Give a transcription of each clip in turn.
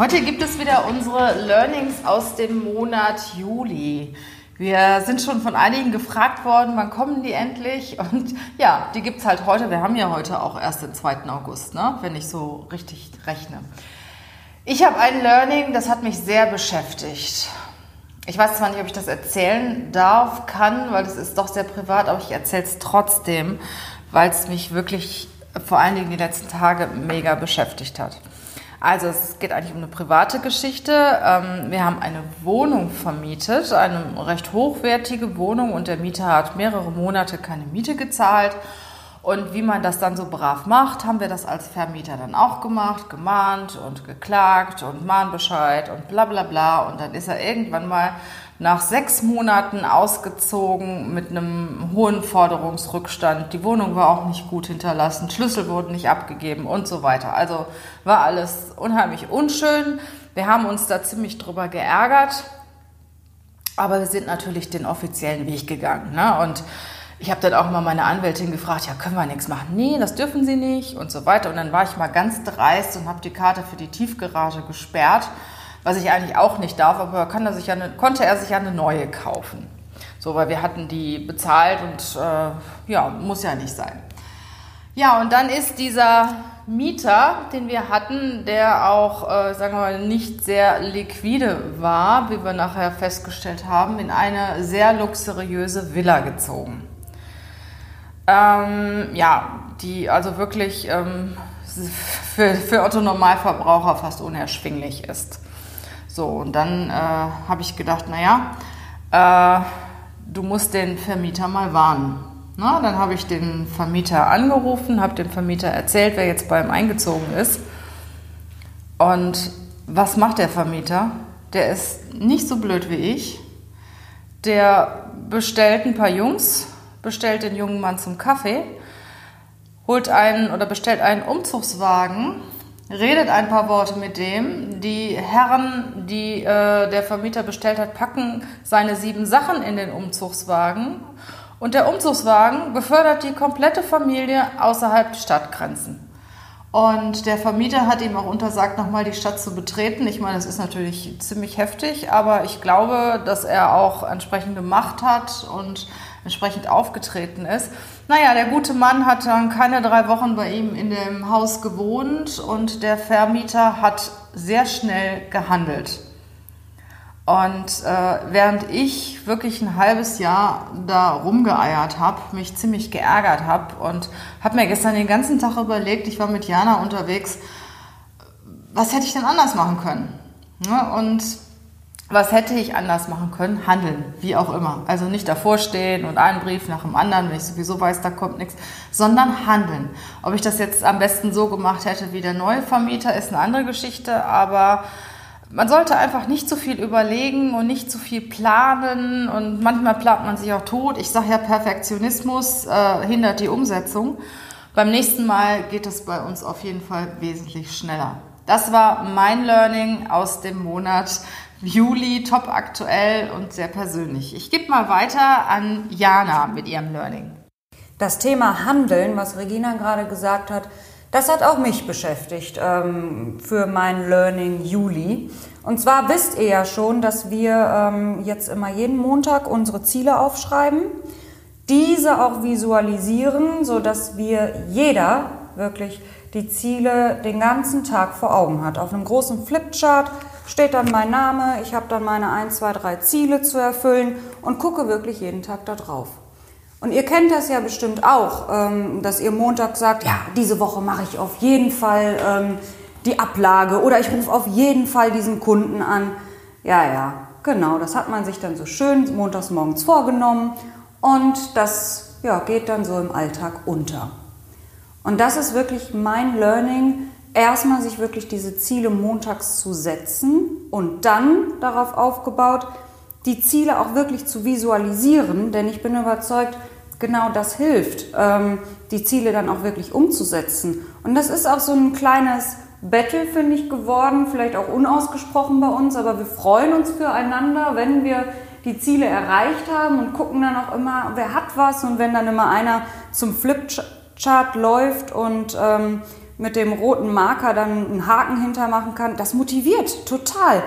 Heute gibt es wieder unsere Learnings aus dem Monat Juli. Wir sind schon von einigen gefragt worden, wann kommen die endlich? Und ja, die gibt es halt heute. Wir haben ja heute auch erst den 2. August, ne? wenn ich so richtig rechne. Ich habe ein Learning, das hat mich sehr beschäftigt. Ich weiß zwar nicht, ob ich das erzählen darf, kann, weil das ist doch sehr privat, aber ich erzähle es trotzdem, weil es mich wirklich vor allen Dingen die letzten Tage mega beschäftigt hat. Also es geht eigentlich um eine private Geschichte. Ähm, wir haben eine Wohnung vermietet, eine recht hochwertige Wohnung und der Mieter hat mehrere Monate keine Miete gezahlt. Und wie man das dann so brav macht, haben wir das als Vermieter dann auch gemacht, gemahnt und geklagt und Mahnbescheid und bla bla bla. Und dann ist er irgendwann mal nach sechs Monaten ausgezogen mit einem hohen Forderungsrückstand. Die Wohnung war auch nicht gut hinterlassen, Schlüssel wurden nicht abgegeben und so weiter. Also war alles unheimlich unschön. Wir haben uns da ziemlich drüber geärgert, aber wir sind natürlich den offiziellen Weg gegangen. Ne? Und ich habe dann auch mal meine Anwältin gefragt, ja, können wir nichts machen? Nee, das dürfen Sie nicht und so weiter. Und dann war ich mal ganz dreist und habe die Karte für die Tiefgarage gesperrt was ich eigentlich auch nicht darf, aber er ja eine, konnte er sich ja eine neue kaufen. So, weil wir hatten die bezahlt und äh, ja, muss ja nicht sein. Ja, und dann ist dieser Mieter, den wir hatten, der auch, äh, sagen wir mal, nicht sehr liquide war, wie wir nachher festgestellt haben, in eine sehr luxuriöse Villa gezogen. Ähm, ja, die also wirklich ähm, für, für Otto Normalverbraucher fast unerschwinglich ist. So, und dann äh, habe ich gedacht, naja, äh, du musst den Vermieter mal warnen. Na, dann habe ich den Vermieter angerufen, habe dem Vermieter erzählt, wer jetzt bei ihm eingezogen ist. Und was macht der Vermieter? Der ist nicht so blöd wie ich. Der bestellt ein paar Jungs, bestellt den jungen Mann zum Kaffee, holt einen oder bestellt einen Umzugswagen redet ein paar Worte mit dem. Die Herren, die äh, der Vermieter bestellt hat, packen seine sieben Sachen in den Umzugswagen. Und der Umzugswagen befördert die komplette Familie außerhalb der Stadtgrenzen. Und der Vermieter hat ihm auch untersagt, nochmal die Stadt zu betreten. Ich meine, das ist natürlich ziemlich heftig, aber ich glaube, dass er auch entsprechende Macht hat und entsprechend aufgetreten ist. Naja, der gute Mann hat dann keine drei Wochen bei ihm in dem Haus gewohnt und der Vermieter hat sehr schnell gehandelt. Und äh, während ich wirklich ein halbes Jahr da rumgeeiert habe, mich ziemlich geärgert habe und habe mir gestern den ganzen Tag überlegt, ich war mit Jana unterwegs, was hätte ich denn anders machen können? Ja, und was hätte ich anders machen können? Handeln, wie auch immer. Also nicht davor stehen und einen Brief nach dem anderen, wenn ich sowieso weiß, da kommt nichts, sondern handeln. Ob ich das jetzt am besten so gemacht hätte wie der neue Vermieter, ist eine andere Geschichte, aber man sollte einfach nicht zu viel überlegen und nicht zu viel planen und manchmal plant man sich auch tot. Ich sage ja, Perfektionismus äh, hindert die Umsetzung. Beim nächsten Mal geht es bei uns auf jeden Fall wesentlich schneller. Das war mein Learning aus dem Monat Juli, top aktuell und sehr persönlich. Ich gebe mal weiter an Jana mit ihrem Learning. Das Thema Handeln, was Regina gerade gesagt hat, das hat auch mich beschäftigt ähm, für mein Learning Juli. Und zwar wisst ihr ja schon, dass wir ähm, jetzt immer jeden Montag unsere Ziele aufschreiben, diese auch visualisieren, so dass wir jeder wirklich die Ziele den ganzen Tag vor Augen hat. Auf einem großen Flipchart steht dann mein Name, ich habe dann meine 1, 2, 3 Ziele zu erfüllen und gucke wirklich jeden Tag da drauf. Und ihr kennt das ja bestimmt auch, ähm, dass ihr Montag sagt, ja, diese Woche mache ich auf jeden Fall ähm, die Ablage oder ich rufe auf jeden Fall diesen Kunden an. Ja, ja, genau, das hat man sich dann so schön montags morgens vorgenommen und das ja, geht dann so im Alltag unter. Und das ist wirklich mein Learning, erstmal sich wirklich diese Ziele montags zu setzen und dann darauf aufgebaut, die Ziele auch wirklich zu visualisieren, denn ich bin überzeugt, genau das hilft, ähm, die Ziele dann auch wirklich umzusetzen. Und das ist auch so ein kleines Battle, finde ich, geworden, vielleicht auch unausgesprochen bei uns, aber wir freuen uns füreinander, wenn wir die Ziele erreicht haben und gucken dann auch immer, wer hat was. Und wenn dann immer einer zum Flipchart läuft und ähm, mit dem roten Marker dann einen Haken hintermachen kann, das motiviert total.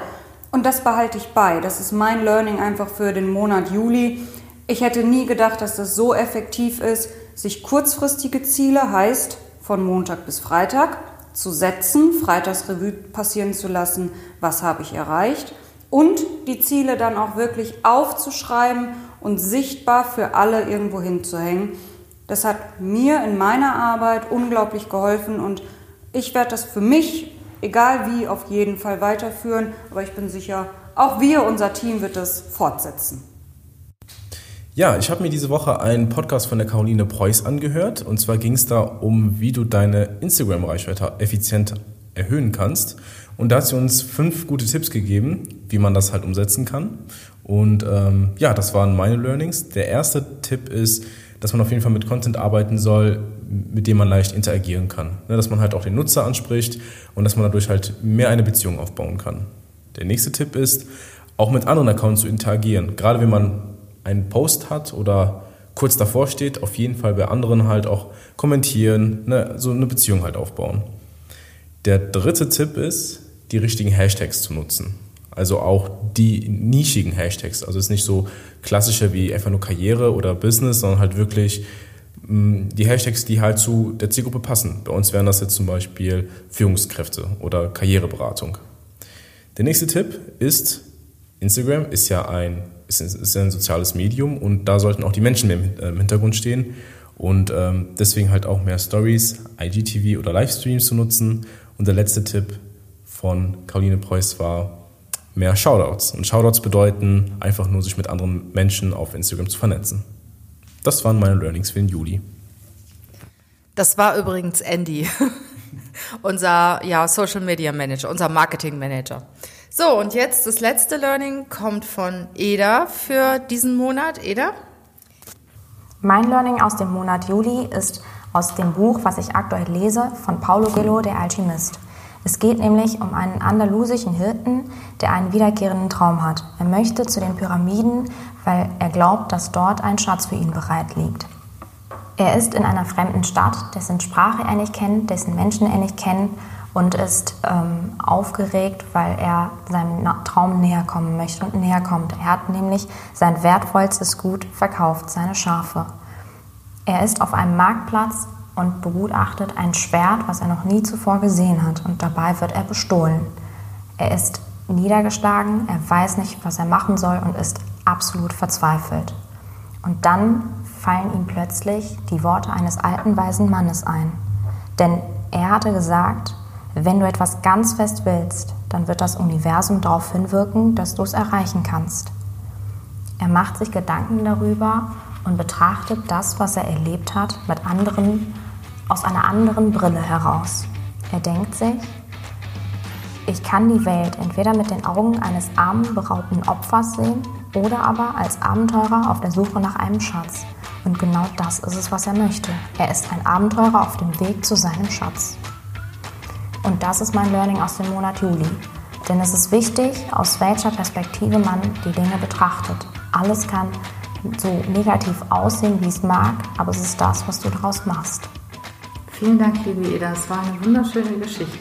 Und das behalte ich bei. Das ist mein Learning einfach für den Monat Juli. Ich hätte nie gedacht, dass das so effektiv ist, sich kurzfristige Ziele heißt von Montag bis Freitag zu setzen, Freitagsrevue passieren zu lassen, was habe ich erreicht und die Ziele dann auch wirklich aufzuschreiben und sichtbar für alle irgendwo hinzuhängen. Das hat mir in meiner Arbeit unglaublich geholfen und ich werde das für mich, egal wie, auf jeden Fall weiterführen. Aber ich bin sicher, auch wir, unser Team, wird es fortsetzen. Ja, ich habe mir diese Woche einen Podcast von der Caroline Preuß angehört. Und zwar ging es da um, wie du deine Instagram-Reichweite effizient erhöhen kannst. Und da hat sie uns fünf gute Tipps gegeben, wie man das halt umsetzen kann. Und ähm, ja, das waren meine Learnings. Der erste Tipp ist, dass man auf jeden Fall mit Content arbeiten soll, mit dem man leicht interagieren kann. Ne, dass man halt auch den Nutzer anspricht und dass man dadurch halt mehr eine Beziehung aufbauen kann. Der nächste Tipp ist, auch mit anderen Accounts zu interagieren. Gerade wenn man einen Post hat oder kurz davor steht, auf jeden Fall bei anderen halt auch kommentieren, ne, so eine Beziehung halt aufbauen. Der dritte Tipp ist, die richtigen Hashtags zu nutzen. Also auch die nischigen Hashtags. Also es ist nicht so klassischer wie einfach nur Karriere oder Business, sondern halt wirklich mm, die Hashtags, die halt zu der Zielgruppe passen. Bei uns wären das jetzt zum Beispiel Führungskräfte oder Karriereberatung. Der nächste Tipp ist, Instagram ist ja ein, ist, ist ein soziales Medium und da sollten auch die Menschen mehr im Hintergrund stehen. Und ähm, deswegen halt auch mehr Stories, IGTV oder Livestreams zu nutzen. Und der letzte Tipp von Caroline Preuß war, mehr Shoutouts. Und Shoutouts bedeuten einfach nur, sich mit anderen Menschen auf Instagram zu vernetzen. Das waren meine Learnings für den Juli. Das war übrigens Andy, unser ja, Social Media Manager, unser Marketing Manager. So, und jetzt das letzte Learning kommt von Eda für diesen Monat. Eda? Mein Learning aus dem Monat Juli ist aus dem Buch, was ich aktuell lese, von Paulo Gillo, der Alchemist. Es geht nämlich um einen andalusischen Hirten, der einen wiederkehrenden Traum hat. Er möchte zu den Pyramiden, weil er glaubt, dass dort ein Schatz für ihn bereit liegt. Er ist in einer fremden Stadt, dessen Sprache er nicht kennt, dessen Menschen er nicht kennt und ist ähm, aufgeregt, weil er seinem Traum näher kommen möchte und näher kommt. Er hat nämlich sein wertvollstes Gut verkauft, seine Schafe. Er ist auf einem Marktplatz und begutachtet ein Schwert, was er noch nie zuvor gesehen hat, und dabei wird er bestohlen. Er ist niedergeschlagen, er weiß nicht, was er machen soll und ist absolut verzweifelt. Und dann fallen ihm plötzlich die Worte eines alten weisen Mannes ein. Denn er hatte gesagt, wenn du etwas ganz fest willst, dann wird das Universum darauf hinwirken, dass du es erreichen kannst. Er macht sich Gedanken darüber und betrachtet das, was er erlebt hat, mit anderen aus einer anderen Brille heraus. Er denkt sich, ich kann die Welt entweder mit den Augen eines armen, beraubten Opfers sehen oder aber als Abenteurer auf der Suche nach einem Schatz. Und genau das ist es, was er möchte. Er ist ein Abenteurer auf dem Weg zu seinem Schatz. Und das ist mein Learning aus dem Monat Juli. Denn es ist wichtig, aus welcher Perspektive man die Dinge betrachtet. Alles kann so negativ aussehen, wie es mag, aber es ist das, was du daraus machst. Vielen Dank, liebe Eda. Es war eine wunderschöne Geschichte.